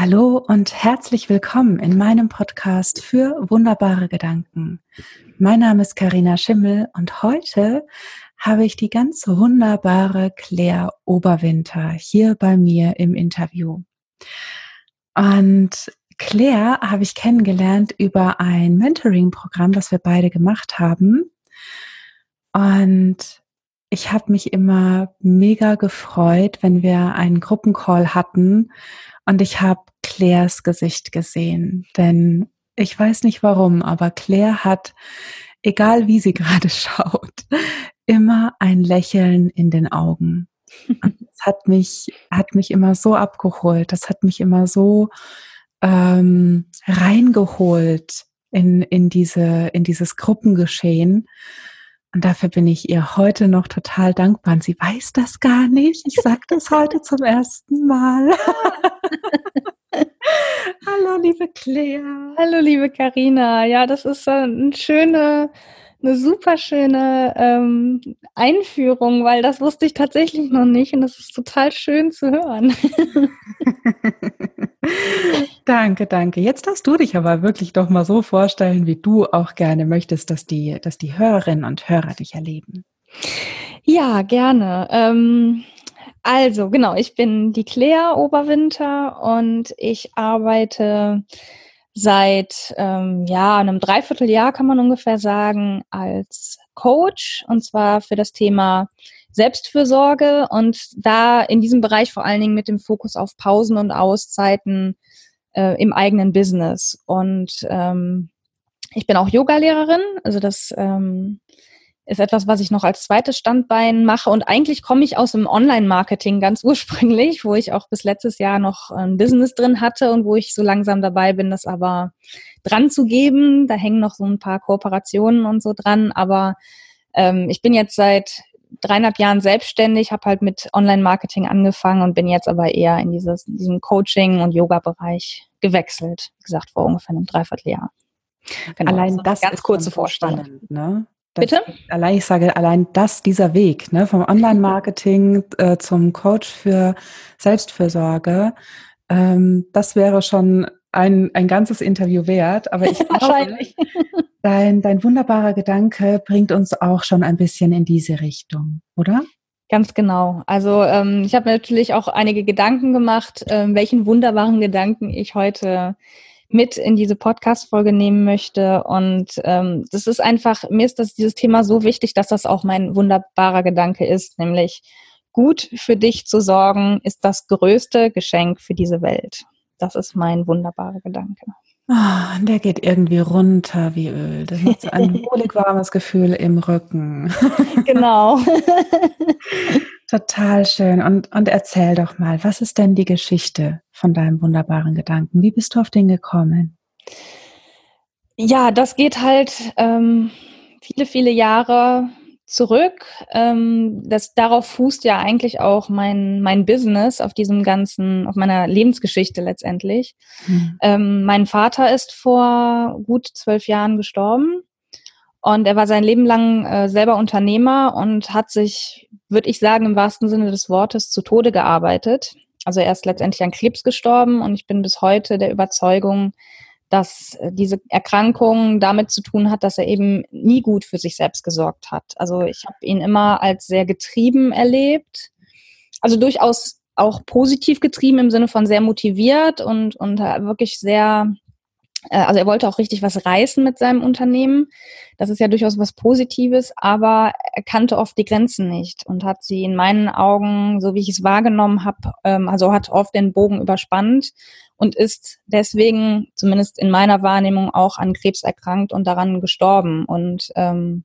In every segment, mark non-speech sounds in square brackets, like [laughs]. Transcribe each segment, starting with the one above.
Hallo und herzlich willkommen in meinem Podcast für wunderbare Gedanken. Mein Name ist Karina Schimmel und heute habe ich die ganz wunderbare Claire Oberwinter hier bei mir im Interview. Und Claire habe ich kennengelernt über ein Mentoring-Programm, das wir beide gemacht haben. Und ich habe mich immer mega gefreut, wenn wir einen Gruppencall hatten und ich habe Claires Gesicht gesehen. Denn ich weiß nicht warum, aber Claire hat, egal wie sie [laughs] gerade schaut, immer ein Lächeln in den Augen. Und [laughs] das hat mich, hat mich immer so abgeholt. Das hat mich immer so ähm, reingeholt in, in, diese, in dieses Gruppengeschehen. Und dafür bin ich ihr heute noch total dankbar. Und sie weiß das gar nicht. Ich sage das [laughs] heute zum ersten Mal. [laughs] Hallo, liebe Claire. Hallo, liebe Karina. Ja, das ist eine schöne, eine super schöne ähm, Einführung, weil das wusste ich tatsächlich noch nicht und das ist total schön zu hören. [laughs] danke, danke. Jetzt darfst du dich aber wirklich doch mal so vorstellen, wie du auch gerne möchtest, dass die, dass die Hörerinnen und Hörer dich erleben. Ja, gerne. Ähm, also, genau, ich bin die Claire Oberwinter und ich arbeite seit ähm, ja, einem Dreivierteljahr, kann man ungefähr sagen, als Coach und zwar für das Thema Selbstfürsorge und da in diesem Bereich vor allen Dingen mit dem Fokus auf Pausen und Auszeiten äh, im eigenen Business. Und ähm, ich bin auch Yogalehrerin, also das ähm, ist etwas, was ich noch als zweites Standbein mache. Und eigentlich komme ich aus dem Online-Marketing ganz [laughs] ursprünglich, wo ich auch bis letztes Jahr noch ein Business drin hatte und wo ich so langsam dabei bin, das aber dran zu geben. Da hängen noch so ein paar Kooperationen und so dran. Aber ähm, ich bin jetzt seit dreieinhalb Jahren selbstständig, habe halt mit Online-Marketing angefangen und bin jetzt aber eher in dieses, diesem Coaching- und Yoga-Bereich gewechselt. Wie gesagt, vor ungefähr einem Dreivierteljahr. Genau, Allein also das ganz kurze Vorstellung. Ne? Bitte? Allein, ich sage, allein das, dieser Weg, ne, vom Online-Marketing äh, zum Coach für Selbstfürsorge, ähm, das wäre schon ein, ein ganzes Interview wert. Aber ich [laughs] glaube, dein, dein wunderbarer Gedanke bringt uns auch schon ein bisschen in diese Richtung, oder? Ganz genau. Also ähm, ich habe natürlich auch einige Gedanken gemacht, ähm, welchen wunderbaren Gedanken ich heute mit in diese Podcast-Folge nehmen möchte. Und ähm, das ist einfach, mir ist das dieses Thema so wichtig, dass das auch mein wunderbarer Gedanke ist, nämlich gut für dich zu sorgen, ist das größte Geschenk für diese Welt. Das ist mein wunderbarer Gedanke. Oh, der geht irgendwie runter wie Öl. Das macht so ein [laughs] wohlig warmes Gefühl im Rücken. [laughs] Genau. Total schön. Und, und erzähl doch mal, was ist denn die Geschichte von deinem wunderbaren Gedanken? Wie bist du auf den gekommen? Ja, das geht halt ähm, viele, viele Jahre zurück. Ähm, das, darauf fußt ja eigentlich auch mein, mein Business, auf diesem ganzen, auf meiner Lebensgeschichte letztendlich. Mhm. Ähm, mein Vater ist vor gut zwölf Jahren gestorben. Und er war sein Leben lang äh, selber Unternehmer und hat sich, würde ich sagen, im wahrsten Sinne des Wortes zu Tode gearbeitet. Also er ist letztendlich an Krebs gestorben und ich bin bis heute der Überzeugung, dass äh, diese Erkrankung damit zu tun hat, dass er eben nie gut für sich selbst gesorgt hat. Also ich habe ihn immer als sehr getrieben erlebt, also durchaus auch positiv getrieben im Sinne von sehr motiviert und, und wirklich sehr äh, also er wollte auch richtig was reißen mit seinem Unternehmen. Das ist ja durchaus was Positives, aber er kannte oft die Grenzen nicht und hat sie in meinen Augen, so wie ich es wahrgenommen habe, ähm, also hat oft den Bogen überspannt und ist deswegen, zumindest in meiner Wahrnehmung, auch an Krebs erkrankt und daran gestorben. Und ähm,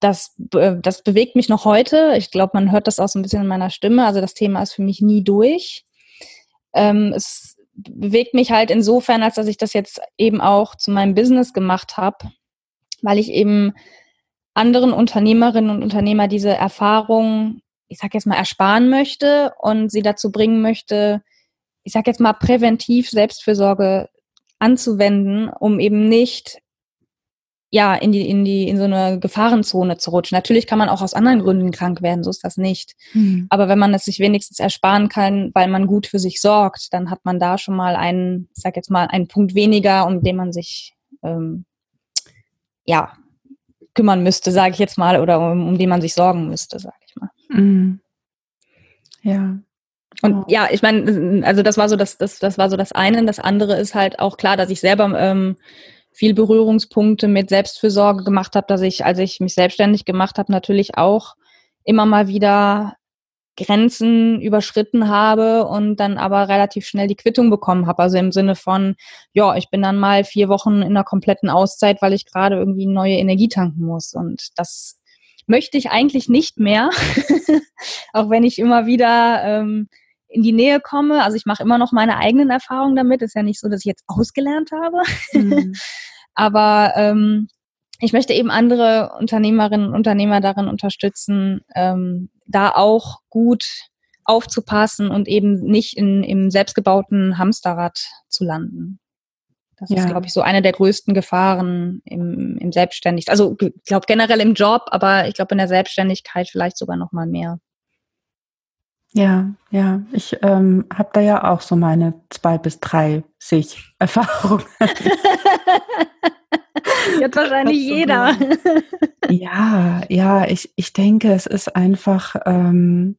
das, das bewegt mich noch heute. Ich glaube, man hört das auch so ein bisschen in meiner Stimme. Also das Thema ist für mich nie durch. Ähm, es bewegt mich halt insofern, als dass ich das jetzt eben auch zu meinem Business gemacht habe, weil ich eben anderen Unternehmerinnen und Unternehmer diese Erfahrung, ich sag jetzt mal, ersparen möchte und sie dazu bringen möchte, ich sag jetzt mal, präventiv Selbstfürsorge anzuwenden, um eben nicht ja, in die, in die, in so eine Gefahrenzone zu rutschen. Natürlich kann man auch aus anderen Gründen krank werden, so ist das nicht. Mhm. Aber wenn man es sich wenigstens ersparen kann, weil man gut für sich sorgt, dann hat man da schon mal einen, ich sag jetzt mal, einen Punkt weniger, um den man sich, ähm, ja, kümmern müsste, sage ich jetzt mal, oder um, um den man sich sorgen müsste, sage ich mal. Mhm. Ja. Und ja, ich meine, also das war so das, das, das war so das eine. Das andere ist halt auch klar, dass ich selber ähm, viel Berührungspunkte mit Selbstfürsorge gemacht habe, dass ich, als ich mich selbstständig gemacht habe, natürlich auch immer mal wieder Grenzen überschritten habe und dann aber relativ schnell die Quittung bekommen habe. Also im Sinne von, ja, ich bin dann mal vier Wochen in einer kompletten Auszeit, weil ich gerade irgendwie neue Energie tanken muss. Und das möchte ich eigentlich nicht mehr, [laughs] auch wenn ich immer wieder ähm, in die Nähe komme. Also ich mache immer noch meine eigenen Erfahrungen damit. Ist ja nicht so, dass ich jetzt ausgelernt habe. Mhm. [laughs] Aber ähm, ich möchte eben andere Unternehmerinnen und Unternehmer darin unterstützen, ähm, da auch gut aufzupassen und eben nicht in, im selbstgebauten Hamsterrad zu landen. Das ja. ist, glaube ich, so eine der größten Gefahren im, im Selbstständig. Also ich glaube generell im Job, aber ich glaube in der Selbstständigkeit vielleicht sogar noch mal mehr. Ja, ja, ich ähm, habe da ja auch so meine zwei bis drei Sich-Erfahrungen. [laughs] Jetzt wahrscheinlich jeder. ja, ja, ich, ich denke, es ist einfach ähm,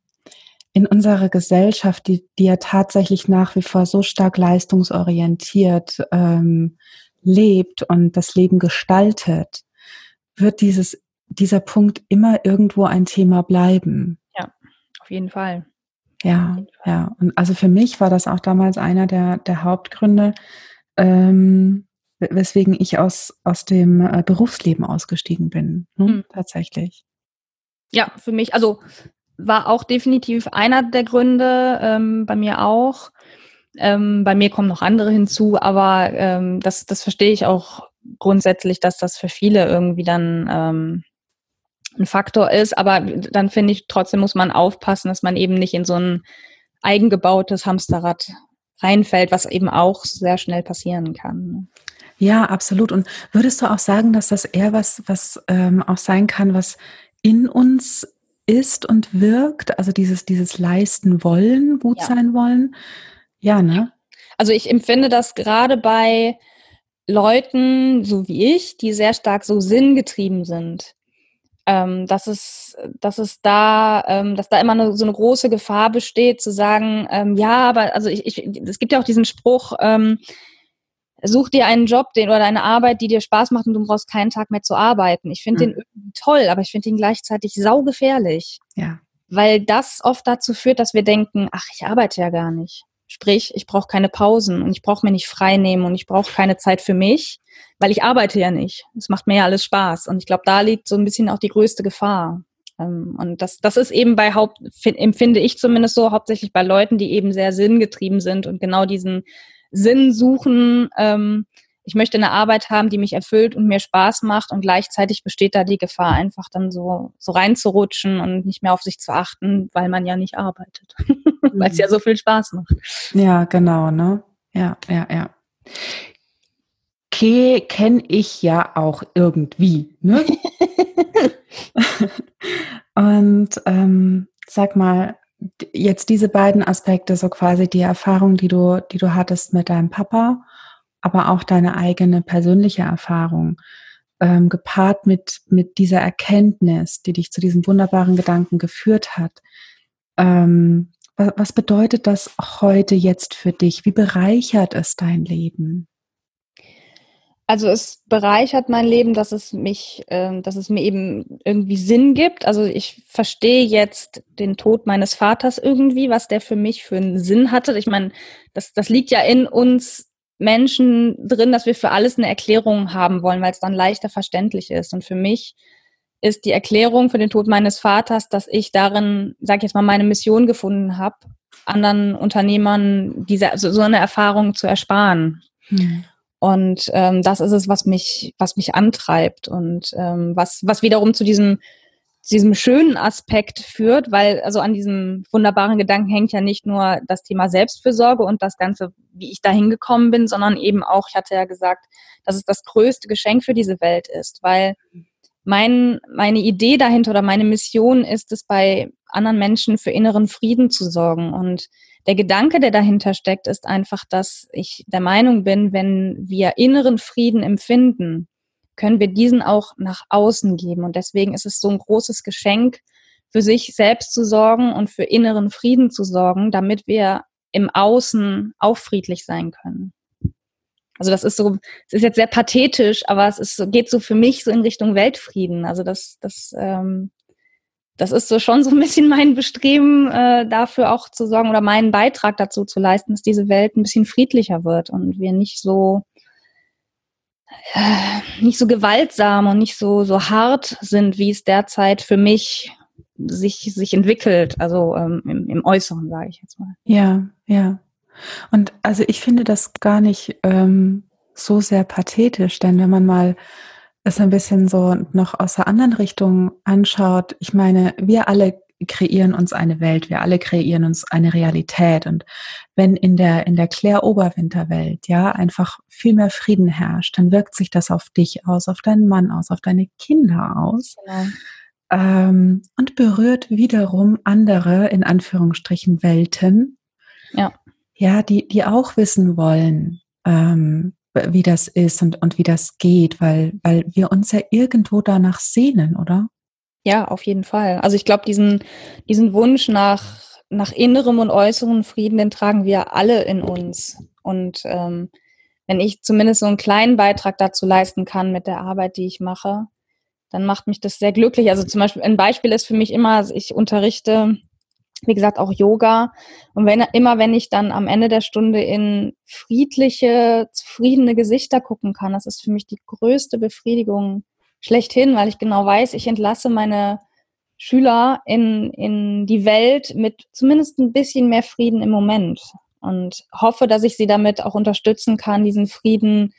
in unserer Gesellschaft, die, die ja tatsächlich nach wie vor so stark leistungsorientiert ähm, lebt und das Leben gestaltet, wird dieses, dieser Punkt immer irgendwo ein Thema bleiben. Ja, auf jeden Fall. Ja, ja. Und also für mich war das auch damals einer der, der Hauptgründe, ähm, weswegen ich aus, aus dem äh, Berufsleben ausgestiegen bin. Ne? Mhm. Tatsächlich. Ja, für mich, also war auch definitiv einer der Gründe, ähm, bei mir auch. Ähm, bei mir kommen noch andere hinzu, aber ähm, das, das verstehe ich auch grundsätzlich, dass das für viele irgendwie dann ähm, ein Faktor ist. Aber dann finde ich, trotzdem muss man aufpassen, dass man eben nicht in so ein eigengebautes Hamsterrad reinfällt, was eben auch sehr schnell passieren kann. Ne? Ja, absolut. Und würdest du auch sagen, dass das eher was, was ähm, auch sein kann, was in uns ist und wirkt? Also dieses, dieses leisten wollen, gut ja. sein wollen? Ja, ne? Also ich empfinde das gerade bei Leuten, so wie ich, die sehr stark so sinngetrieben sind. Ähm, dass es, dass es da, ähm, dass da immer eine, so eine große Gefahr besteht, zu sagen, ähm, ja, aber also ich, ich, es gibt ja auch diesen Spruch, ähm, such dir einen Job den, oder eine Arbeit, die dir Spaß macht und du brauchst keinen Tag mehr zu arbeiten. Ich finde mhm. den irgendwie toll, aber ich finde ihn gleichzeitig saugefährlich. Ja. Weil das oft dazu führt, dass wir denken, ach, ich arbeite ja gar nicht. Sprich, ich brauche keine Pausen und ich brauche mir nicht frei nehmen und ich brauche keine Zeit für mich, weil ich arbeite ja nicht. Es macht mir ja alles Spaß. Und ich glaube, da liegt so ein bisschen auch die größte Gefahr. Ähm, und das, das ist eben bei Haupt, empfinde ich zumindest so, hauptsächlich bei Leuten, die eben sehr sinngetrieben sind und genau diesen Sinn suchen. Ähm, ich möchte eine Arbeit haben, die mich erfüllt und mir Spaß macht und gleichzeitig besteht da die Gefahr, einfach dann so, so reinzurutschen und nicht mehr auf sich zu achten, weil man ja nicht arbeitet, [laughs] weil es ja so viel Spaß macht. Ja, genau, ne? Ja, ja, ja. Okay, kenne ich ja auch irgendwie, ne? [laughs] und ähm, sag mal, jetzt diese beiden Aspekte, so quasi die Erfahrung, die du, die du hattest mit deinem Papa, aber auch deine eigene persönliche Erfahrung, ähm, gepaart mit, mit dieser Erkenntnis, die dich zu diesem wunderbaren Gedanken geführt hat. Ähm, was, was bedeutet das heute jetzt für dich? Wie bereichert es dein Leben? Also es bereichert mein Leben, dass es mich, äh, dass es mir eben irgendwie Sinn gibt. Also ich verstehe jetzt den Tod meines Vaters irgendwie, was der für mich für einen Sinn hatte. Ich meine, das, das liegt ja in uns Menschen drin, dass wir für alles eine Erklärung haben wollen, weil es dann leichter verständlich ist. Und für mich ist die Erklärung für den Tod meines Vaters, dass ich darin, sag ich jetzt mal, meine Mission gefunden habe, anderen Unternehmern diese, also so eine Erfahrung zu ersparen. Hm. Und ähm, das ist es, was mich, was mich antreibt und ähm, was, was wiederum zu diesem zu diesem schönen Aspekt führt, weil also an diesem wunderbaren Gedanken hängt ja nicht nur das Thema Selbstfürsorge und das Ganze, wie ich da hingekommen bin, sondern eben auch, ich hatte ja gesagt, dass es das größte Geschenk für diese Welt ist, weil mein, meine Idee dahinter oder meine Mission ist es, bei anderen Menschen für inneren Frieden zu sorgen. Und der Gedanke, der dahinter steckt, ist einfach, dass ich der Meinung bin, wenn wir inneren Frieden empfinden, können wir diesen auch nach außen geben. Und deswegen ist es so ein großes Geschenk, für sich selbst zu sorgen und für inneren Frieden zu sorgen, damit wir im Außen auch friedlich sein können. Also das ist so, es ist jetzt sehr pathetisch, aber es ist, geht so für mich so in Richtung Weltfrieden. Also das, das, ähm, das ist so schon so ein bisschen mein Bestreben, äh, dafür auch zu sorgen oder meinen Beitrag dazu zu leisten, dass diese Welt ein bisschen friedlicher wird und wir nicht so äh, nicht so gewaltsam und nicht so, so hart sind, wie es derzeit für mich sich, sich entwickelt, also ähm, im, im Äußeren, sage ich jetzt mal. Ja, ja. Und also ich finde das gar nicht ähm, so sehr pathetisch, denn wenn man mal es ein bisschen so noch aus der anderen Richtung anschaut, ich meine, wir alle kreieren uns eine Welt, wir alle kreieren uns eine Realität. Und wenn in der, in der Klär-Oberwinterwelt, ja, einfach viel mehr Frieden herrscht, dann wirkt sich das auf dich aus, auf deinen Mann aus, auf deine Kinder aus. Genau. Ähm, und berührt wiederum andere, in Anführungsstrichen, Welten. Ja. Ja, die, die auch wissen wollen, ähm, wie das ist und, und wie das geht, weil, weil wir uns ja irgendwo danach sehnen, oder? Ja, auf jeden Fall. Also ich glaube, diesen, diesen Wunsch nach, nach innerem und äußerem Frieden, den tragen wir alle in uns. Und ähm, wenn ich zumindest so einen kleinen Beitrag dazu leisten kann mit der Arbeit, die ich mache, dann macht mich das sehr glücklich. Also zum Beispiel ein Beispiel ist für mich immer, ich unterrichte, wie gesagt, auch Yoga. Und wenn immer, wenn ich dann am Ende der Stunde in friedliche, zufriedene Gesichter gucken kann, das ist für mich die größte Befriedigung, schlechthin, weil ich genau weiß, ich entlasse meine Schüler in, in die Welt mit zumindest ein bisschen mehr Frieden im Moment und hoffe, dass ich sie damit auch unterstützen kann, diesen Frieden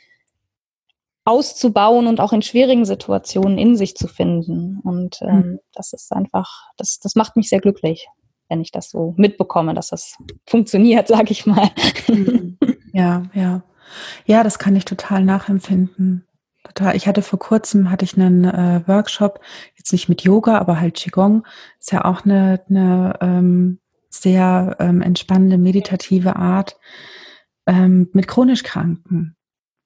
auszubauen und auch in schwierigen Situationen in sich zu finden. Und ähm, mhm. das ist einfach, das, das macht mich sehr glücklich, wenn ich das so mitbekomme, dass das funktioniert, [laughs] sage ich mal. Mhm. Ja, ja. Ja, das kann ich total nachempfinden. Total. Ich hatte vor kurzem hatte ich einen äh, Workshop, jetzt nicht mit Yoga, aber halt Qigong. Ist ja auch eine, eine ähm, sehr ähm, entspannende, meditative Art ähm, mit chronisch Kranken.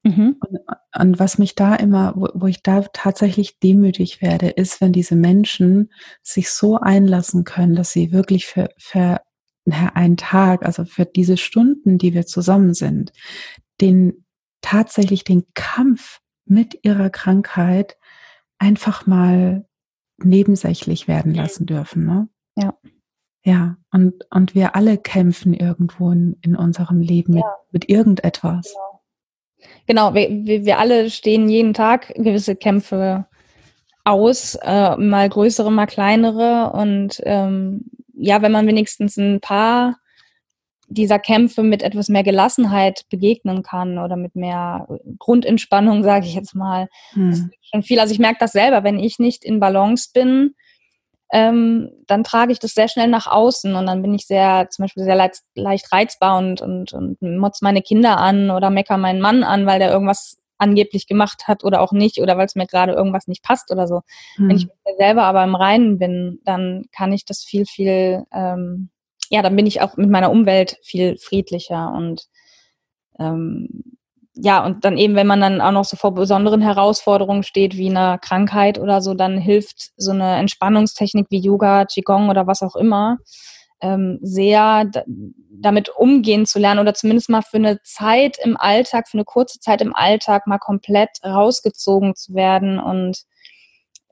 Mhm. Und, und, was mich da immer, wo, wo ich da tatsächlich demütig werde, ist, wenn diese Menschen sich so einlassen können, dass sie wirklich für, für einen Tag, also für diese Stunden, die wir zusammen sind, den tatsächlich den Kampf mit ihrer Krankheit einfach mal nebensächlich werden lassen dürfen. Ne? Ja. Ja, und, und wir alle kämpfen irgendwo in, in unserem Leben mit, mit irgendetwas. Genau, genau wir, wir alle stehen jeden Tag gewisse Kämpfe aus, äh, mal größere, mal kleinere. Und ähm, ja, wenn man wenigstens ein paar dieser Kämpfe mit etwas mehr Gelassenheit begegnen kann oder mit mehr Grundentspannung, [laughs] sage ich jetzt mal. Hm. Das ist schon viel. Also ich merke das selber, wenn ich nicht in Balance bin, ähm, dann trage ich das sehr schnell nach außen und dann bin ich sehr, zum Beispiel sehr leicht, leicht reizbar und, und, und motz meine Kinder an oder mecker meinen Mann an, weil der irgendwas angeblich gemacht hat oder auch nicht oder weil es mir gerade irgendwas nicht passt oder so. Hm. Wenn ich mit mir selber aber im Reinen bin, dann kann ich das viel, viel ähm, ja, dann bin ich auch mit meiner Umwelt viel friedlicher und ähm, ja, und dann eben, wenn man dann auch noch so vor besonderen Herausforderungen steht, wie einer Krankheit oder so, dann hilft so eine Entspannungstechnik wie Yoga, Qigong oder was auch immer, ähm, sehr damit umgehen zu lernen oder zumindest mal für eine Zeit im Alltag, für eine kurze Zeit im Alltag mal komplett rausgezogen zu werden und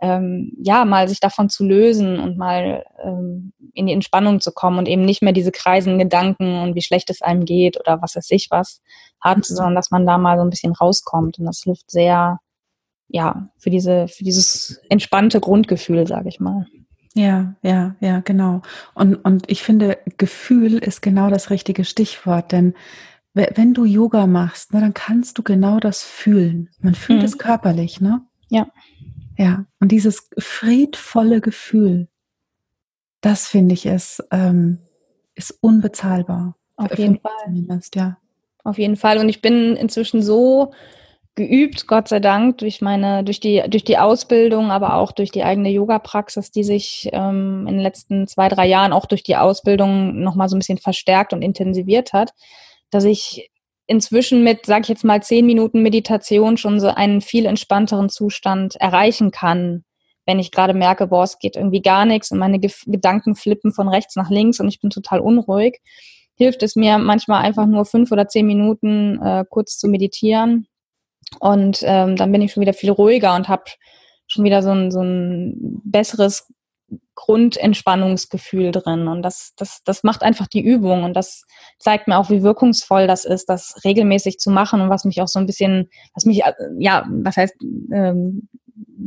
ähm, ja, mal sich davon zu lösen und mal ähm, in die Entspannung zu kommen und eben nicht mehr diese kreisenden Gedanken und wie schlecht es einem geht oder was weiß ich was hat, mhm. sondern dass man da mal so ein bisschen rauskommt. Und das hilft sehr, ja, für diese, für dieses entspannte Grundgefühl, sage ich mal. Ja, ja, ja, genau. Und, und ich finde, Gefühl ist genau das richtige Stichwort, denn wenn du Yoga machst, ne, dann kannst du genau das fühlen. Man fühlt mhm. es körperlich, ne? Ja. Ja, und dieses friedvolle Gefühl, das finde ich ist, ähm, ist unbezahlbar. Auf jeden Fall. Zumindest, ja. Auf jeden Fall. Und ich bin inzwischen so geübt, Gott sei Dank, durch meine, durch die, durch die Ausbildung, aber auch durch die eigene Yoga-Praxis, die sich ähm, in den letzten zwei, drei Jahren auch durch die Ausbildung nochmal so ein bisschen verstärkt und intensiviert hat, dass ich inzwischen mit, sag ich jetzt mal, zehn Minuten Meditation schon so einen viel entspannteren Zustand erreichen kann, wenn ich gerade merke, boah, es geht irgendwie gar nichts und meine Ge Gedanken flippen von rechts nach links und ich bin total unruhig, hilft es mir manchmal einfach nur fünf oder zehn Minuten äh, kurz zu meditieren und ähm, dann bin ich schon wieder viel ruhiger und habe schon wieder so ein, so ein besseres Grundentspannungsgefühl drin. Und das, das, das macht einfach die Übung. Und das zeigt mir auch, wie wirkungsvoll das ist, das regelmäßig zu machen und was mich auch so ein bisschen, was mich, äh, ja, was heißt, ähm,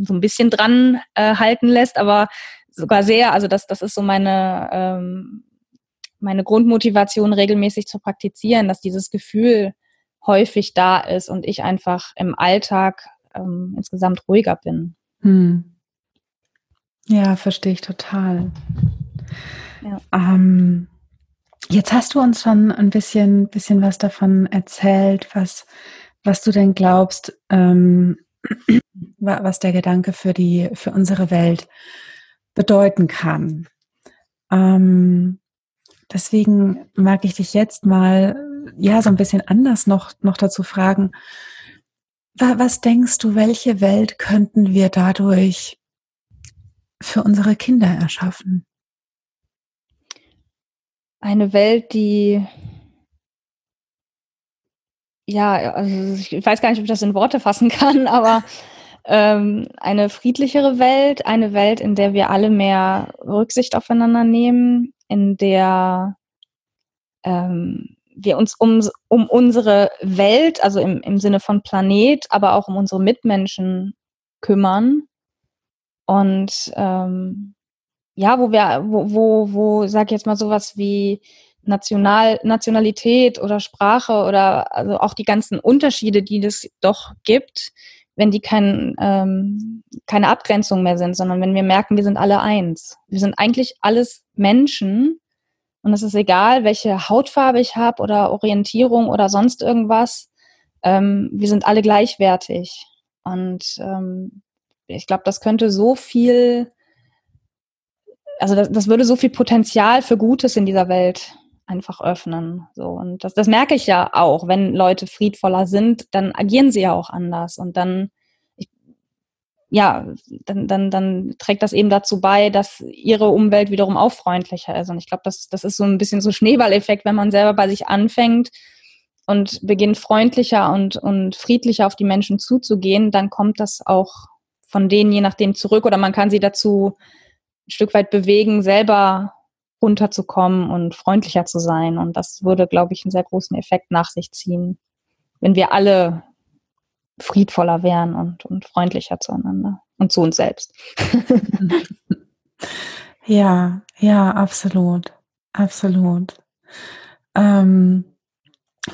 so ein bisschen dran äh, halten lässt, aber sogar sehr, also das, das ist so meine, ähm, meine Grundmotivation, regelmäßig zu praktizieren, dass dieses Gefühl häufig da ist und ich einfach im Alltag ähm, insgesamt ruhiger bin. Hm. Ja, verstehe ich total. Ja. Ähm, jetzt hast du uns schon ein bisschen, bisschen was davon erzählt, was, was du denn glaubst, ähm, was der Gedanke für die, für unsere Welt bedeuten kann. Ähm, deswegen mag ich dich jetzt mal, ja, so ein bisschen anders noch, noch dazu fragen. Was denkst du, welche Welt könnten wir dadurch für unsere Kinder erschaffen? Eine Welt, die ja, also ich weiß gar nicht, ob ich das in Worte fassen kann, [laughs] aber ähm, eine friedlichere Welt, eine Welt, in der wir alle mehr Rücksicht aufeinander nehmen, in der ähm, wir uns um, um unsere Welt, also im, im Sinne von Planet, aber auch um unsere Mitmenschen kümmern und ähm, ja, wo wir, wo, wo, wo, sag ich jetzt mal sowas wie National, Nationalität oder Sprache oder also auch die ganzen Unterschiede, die es doch gibt, wenn die kein, ähm, keine Abgrenzung mehr sind, sondern wenn wir merken, wir sind alle eins. Wir sind eigentlich alles Menschen und es ist egal, welche Hautfarbe ich habe oder Orientierung oder sonst irgendwas. Ähm, wir sind alle gleichwertig. Und ähm, ich glaube, das könnte so viel, also das, das würde so viel Potenzial für Gutes in dieser Welt einfach öffnen. So und das, das merke ich ja auch, wenn Leute friedvoller sind, dann agieren sie ja auch anders und dann ich, ja, dann, dann, dann trägt das eben dazu bei, dass ihre Umwelt wiederum auch freundlicher ist. Und ich glaube, das, das ist so ein bisschen so Schneeballeffekt, wenn man selber bei sich anfängt und beginnt freundlicher und, und friedlicher auf die Menschen zuzugehen, dann kommt das auch von denen je nachdem zurück oder man kann sie dazu ein Stück weit bewegen, selber runterzukommen und freundlicher zu sein. Und das würde, glaube ich, einen sehr großen Effekt nach sich ziehen, wenn wir alle friedvoller wären und, und freundlicher zueinander und zu uns selbst. [laughs] ja, ja, absolut. Absolut. Ähm,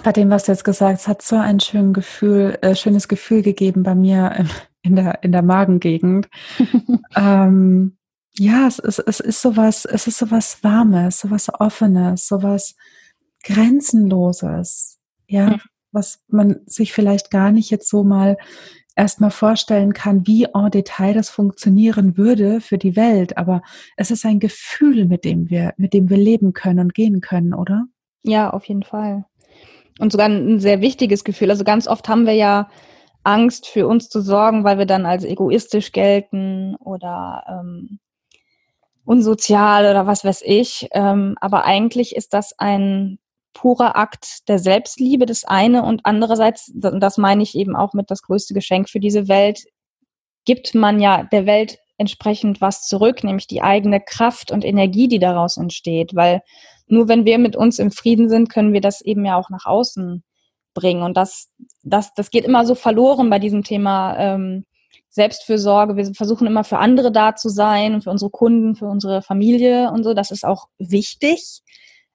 bei dem, was du jetzt gesagt hast, hat so ein schön Gefühl, äh, schönes Gefühl gegeben bei mir in der, in der Magengegend. [laughs] ähm, ja, es ist, es ist sowas, es ist sowas Warmes, sowas Offenes, sowas Grenzenloses. Ja, mhm. was man sich vielleicht gar nicht jetzt so mal erstmal vorstellen kann, wie en Detail das funktionieren würde für die Welt. Aber es ist ein Gefühl, mit dem wir, mit dem wir leben können und gehen können, oder? Ja, auf jeden Fall. Und sogar ein sehr wichtiges Gefühl. Also ganz oft haben wir ja Angst für uns zu sorgen, weil wir dann als egoistisch gelten oder ähm, unsozial oder was weiß ich. Ähm, aber eigentlich ist das ein purer Akt der Selbstliebe, das eine. Und andererseits, das meine ich eben auch mit das größte Geschenk für diese Welt, gibt man ja der Welt entsprechend was zurück, nämlich die eigene Kraft und Energie, die daraus entsteht. Weil nur wenn wir mit uns im Frieden sind, können wir das eben ja auch nach außen bringen. Und das, das, das geht immer so verloren bei diesem Thema ähm, Selbstfürsorge. Wir versuchen immer für andere da zu sein, für unsere Kunden, für unsere Familie und so. Das ist auch wichtig.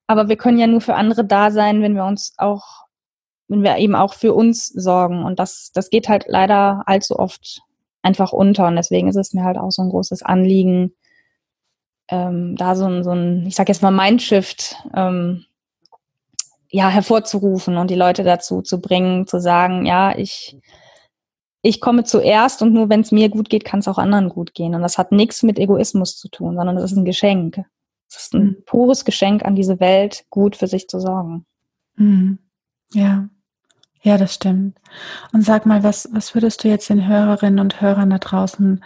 Aber wir können ja nur für andere da sein, wenn wir uns auch, wenn wir eben auch für uns sorgen. Und das, das geht halt leider allzu oft einfach unter. Und deswegen ist es mir halt auch so ein großes Anliegen, ähm, da so ein, so ein, ich sag jetzt mal Mindshift, ähm, ja, hervorzurufen und die Leute dazu zu bringen, zu sagen, ja, ich, ich komme zuerst und nur wenn es mir gut geht, kann es auch anderen gut gehen. Und das hat nichts mit Egoismus zu tun, sondern das ist ein Geschenk. Es ist ein mhm. pures Geschenk an diese Welt, gut für sich zu sorgen. Mhm. Ja. Ja, das stimmt. Und sag mal, was, was würdest du jetzt den Hörerinnen und Hörern da draußen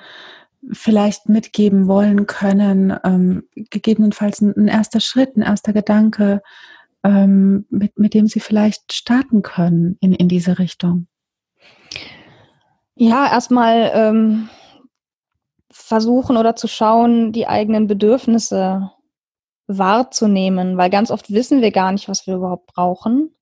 vielleicht mitgeben wollen können? Ähm, gegebenenfalls ein, ein, erster Schritt, ein erster Gedanke, ähm, mit, mit dem sie vielleicht starten können in, in diese Richtung? Ja, erstmal ähm, versuchen oder zu schauen, die eigenen Bedürfnisse wahrzunehmen, weil ganz oft wissen wir gar nicht, was wir überhaupt brauchen,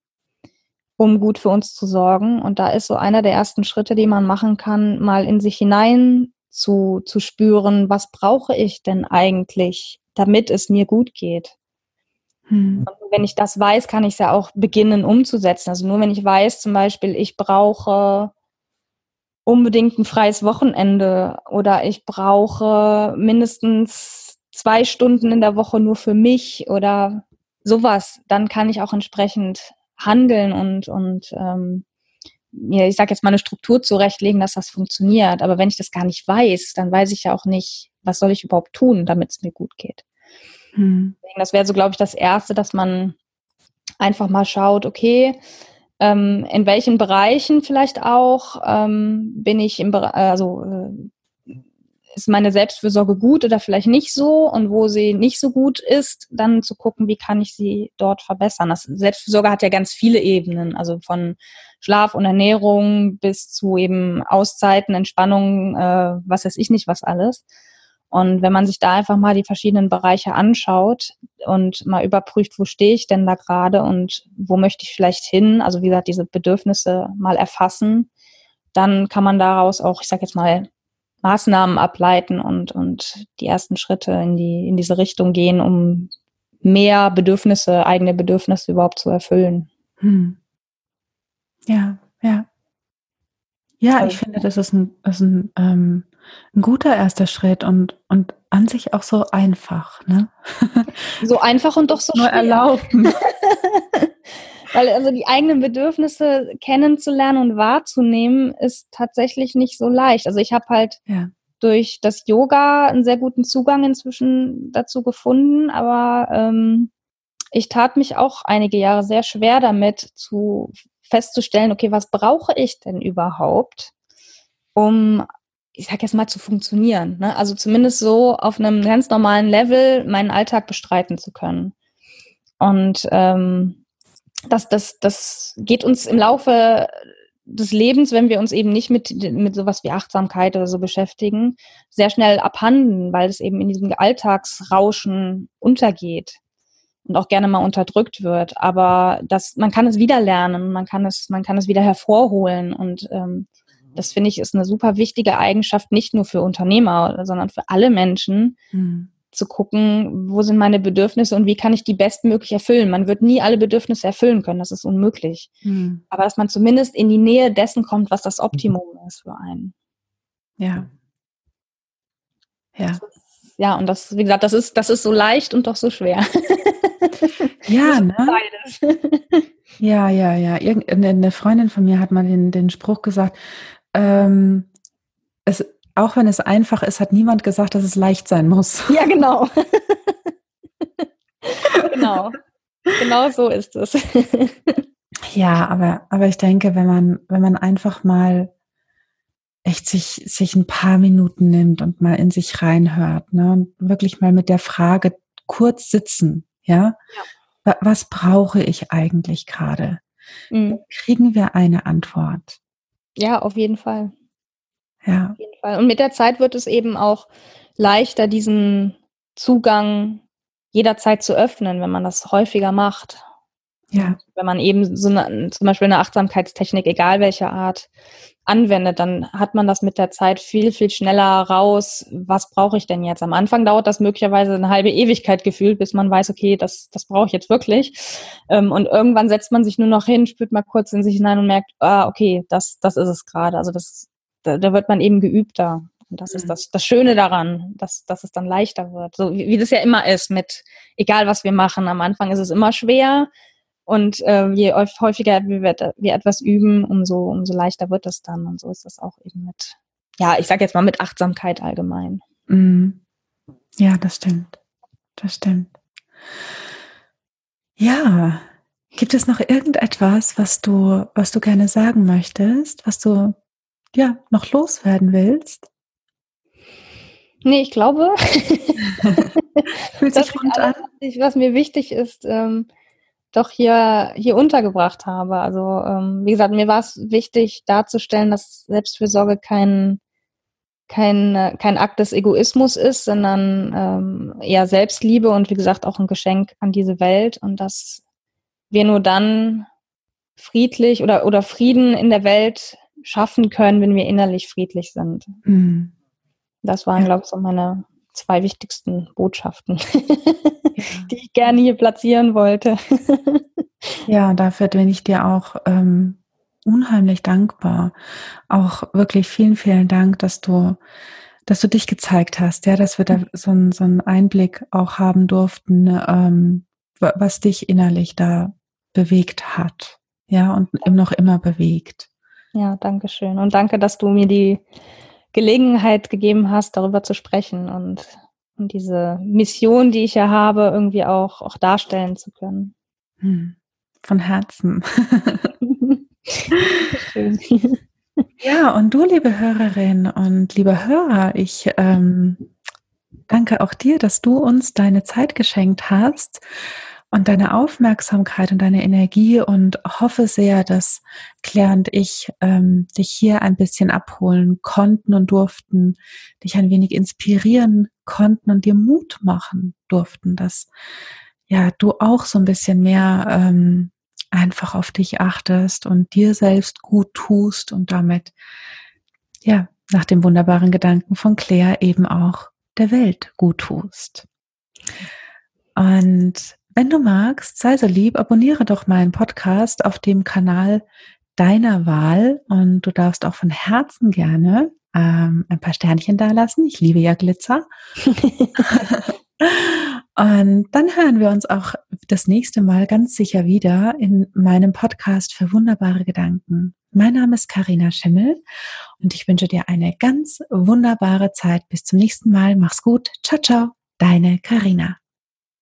um gut für uns zu sorgen. Und da ist so einer der ersten Schritte, die man machen kann, mal in sich hinein zu, zu spüren, was brauche ich denn eigentlich, damit es mir gut geht. Hm. Und wenn ich das weiß, kann ich es ja auch beginnen umzusetzen. Also nur wenn ich weiß, zum Beispiel, ich brauche unbedingt ein freies Wochenende oder ich brauche mindestens zwei Stunden in der Woche nur für mich oder sowas, dann kann ich auch entsprechend handeln und, und ähm, mir, ich sage jetzt mal, eine Struktur zurechtlegen, dass das funktioniert. Aber wenn ich das gar nicht weiß, dann weiß ich ja auch nicht, was soll ich überhaupt tun, damit es mir gut geht. Hm. Das wäre so, glaube ich, das Erste, dass man einfach mal schaut, okay, ähm, in welchen Bereichen vielleicht auch ähm, bin ich im Bereich, also äh, ist meine Selbstfürsorge gut oder vielleicht nicht so und wo sie nicht so gut ist, dann zu gucken, wie kann ich sie dort verbessern. Das Selbstfürsorge hat ja ganz viele Ebenen, also von Schlaf und Ernährung bis zu eben Auszeiten, Entspannung, äh, was weiß ich nicht, was alles. Und wenn man sich da einfach mal die verschiedenen Bereiche anschaut und mal überprüft, wo stehe ich denn da gerade und wo möchte ich vielleicht hin, also wie gesagt, diese Bedürfnisse mal erfassen, dann kann man daraus auch, ich sage jetzt mal, Maßnahmen ableiten und, und die ersten Schritte in, die, in diese Richtung gehen, um mehr Bedürfnisse, eigene Bedürfnisse überhaupt zu erfüllen. Hm. Ja, ja. Ja, ich finde, das ist ein, das ist ein, ähm, ein guter erster Schritt und, und an sich auch so einfach. Ne? [laughs] So einfach und doch so Nur erlauben. [laughs] Weil also die eigenen Bedürfnisse kennenzulernen und wahrzunehmen, ist tatsächlich nicht so leicht. Also ich habe halt ja. durch das Yoga einen sehr guten Zugang inzwischen dazu gefunden, aber ähm, ich tat mich auch einige Jahre sehr schwer damit, zu festzustellen, okay, was brauche ich denn überhaupt, um ich sag jetzt mal, zu funktionieren. Ne? Also zumindest so auf einem ganz normalen Level meinen Alltag bestreiten zu können. Und ähm, das, das, das geht uns im Laufe des Lebens, wenn wir uns eben nicht mit, mit sowas wie Achtsamkeit oder so beschäftigen, sehr schnell abhanden, weil es eben in diesem Alltagsrauschen untergeht und auch gerne mal unterdrückt wird. Aber das, man kann es wieder lernen, man kann es, man kann es wieder hervorholen und ähm, das finde ich ist eine super wichtige Eigenschaft, nicht nur für Unternehmer, sondern für alle Menschen, mhm zu gucken, wo sind meine Bedürfnisse und wie kann ich die bestmöglich erfüllen. Man wird nie alle Bedürfnisse erfüllen können, das ist unmöglich. Mhm. Aber dass man zumindest in die Nähe dessen kommt, was das Optimum ist für einen. Ja. Ja. ja, und das, wie gesagt, das ist, das ist so leicht und doch so schwer. [laughs] Ja, ne? Beides. [laughs] Ja, ja, ja. Irgendeine Freundin von mir hat mal den, den Spruch gesagt, ähm, es, auch wenn es einfach ist, hat niemand gesagt, dass es leicht sein muss. [laughs] Ja, genau. [laughs] genau. Genau so ist es. ja, aber, aber ich denke, wenn man, wenn man einfach mal echt sich, sich ein paar Minuten nimmt und mal in sich reinhört, ne, und wirklich mal mit der Frage kurz sitzen, ja, ja. was brauche ich eigentlich gerade? Mhm. Kriegen wir eine Antwort? Ja, auf jeden Fall. Ja. Auf jeden Fall. Und mit der Zeit wird es eben auch leichter, diesen Zugang jederzeit zu öffnen, wenn man das häufiger macht. Ja. Wenn man eben so eine, zum Beispiel eine Achtsamkeitstechnik, egal welcher Art, anwendet, dann hat man das mit der Zeit viel, viel schneller raus. Was brauche ich denn jetzt? Am Anfang dauert das möglicherweise eine halbe Ewigkeit gefühlt, bis man weiß, okay, das, das brauche ich jetzt wirklich. Ähm, und irgendwann setzt man sich nur noch hin, spürt mal kurz in sich hinein und merkt, ah, okay, das, das ist es gerade. Also das da, da wird man eben geübter. Und das ist das, das Schöne daran, dass, dass es dann leichter wird. So wie, wie das ja immer ist mit, egal was wir machen, am Anfang ist es immer schwer. Und äh, je häufiger wir, wir etwas üben, umso, umso leichter wird es dann. Und so ist das auch eben mit, ja, ich sage jetzt mal mit Achtsamkeit allgemein. Mhm. Ja, das stimmt. Das stimmt. Ja, gibt es noch irgendetwas, was du, was du gerne sagen möchtest, was du ja noch loswerden willst? Nee, ich glaube, [laughs] Fühlt sich [laughs] rund an. was mir wichtig ist, ähm, doch hier, hier untergebracht habe. Also, ähm, wie gesagt, mir war es wichtig darzustellen, dass Selbstfürsorge kein, kein, kein Akt des Egoismus ist, sondern ähm, eher Selbstliebe und wie gesagt auch ein Geschenk an diese Welt und dass wir nur dann friedlich oder, oder Frieden in der Welt schaffen können, wenn wir innerlich friedlich sind. Mhm. Das waren, ja. glaube ich, so meine zwei wichtigsten Botschaften, [laughs] die ich gerne hier platzieren wollte. [laughs] ja, dafür bin ich dir auch ähm, unheimlich dankbar. Auch wirklich vielen, vielen Dank, dass du, dass du dich gezeigt hast, ja, dass wir da so, ein, so einen Einblick auch haben durften, ähm, was dich innerlich da bewegt hat, ja, und noch immer bewegt. Ja, danke schön. Und danke, dass du mir die Gelegenheit gegeben hast, darüber zu sprechen und, und diese Mission, die ich ja habe, irgendwie auch, auch darstellen zu können. Hm. Von Herzen. Schön. [laughs] Ja, und du, liebe Hörerin und liebe Hörer, ich ähm, danke auch dir, dass du uns deine Zeit geschenkt hast und deine Aufmerksamkeit und deine Energie und hoffe sehr, dass Claire und ich ähm, dich hier ein bisschen abholen konnten und durften, dich ein wenig inspirieren konnten und dir Mut machen durften, dass ja du auch so ein bisschen mehr ähm, einfach auf dich achtest und dir selbst gut tust und damit ja nach dem wunderbaren Gedanken von Claire eben auch der Welt gut tust. Und wenn du magst, sei so lieb, abonniere doch meinen Podcast auf dem Kanal deiner Wahl und du darfst auch von Herzen gerne ähm, ein paar Sternchen dalassen. Ich liebe ja Glitzer. [laughs] und dann hören wir uns auch das nächste Mal ganz sicher wieder in meinem Podcast für wunderbare Gedanken. Mein Name ist Karina Schimmel und ich wünsche dir eine ganz wunderbare Zeit. Bis zum nächsten Mal. Mach's gut. Ciao, ciao. Deine Karina.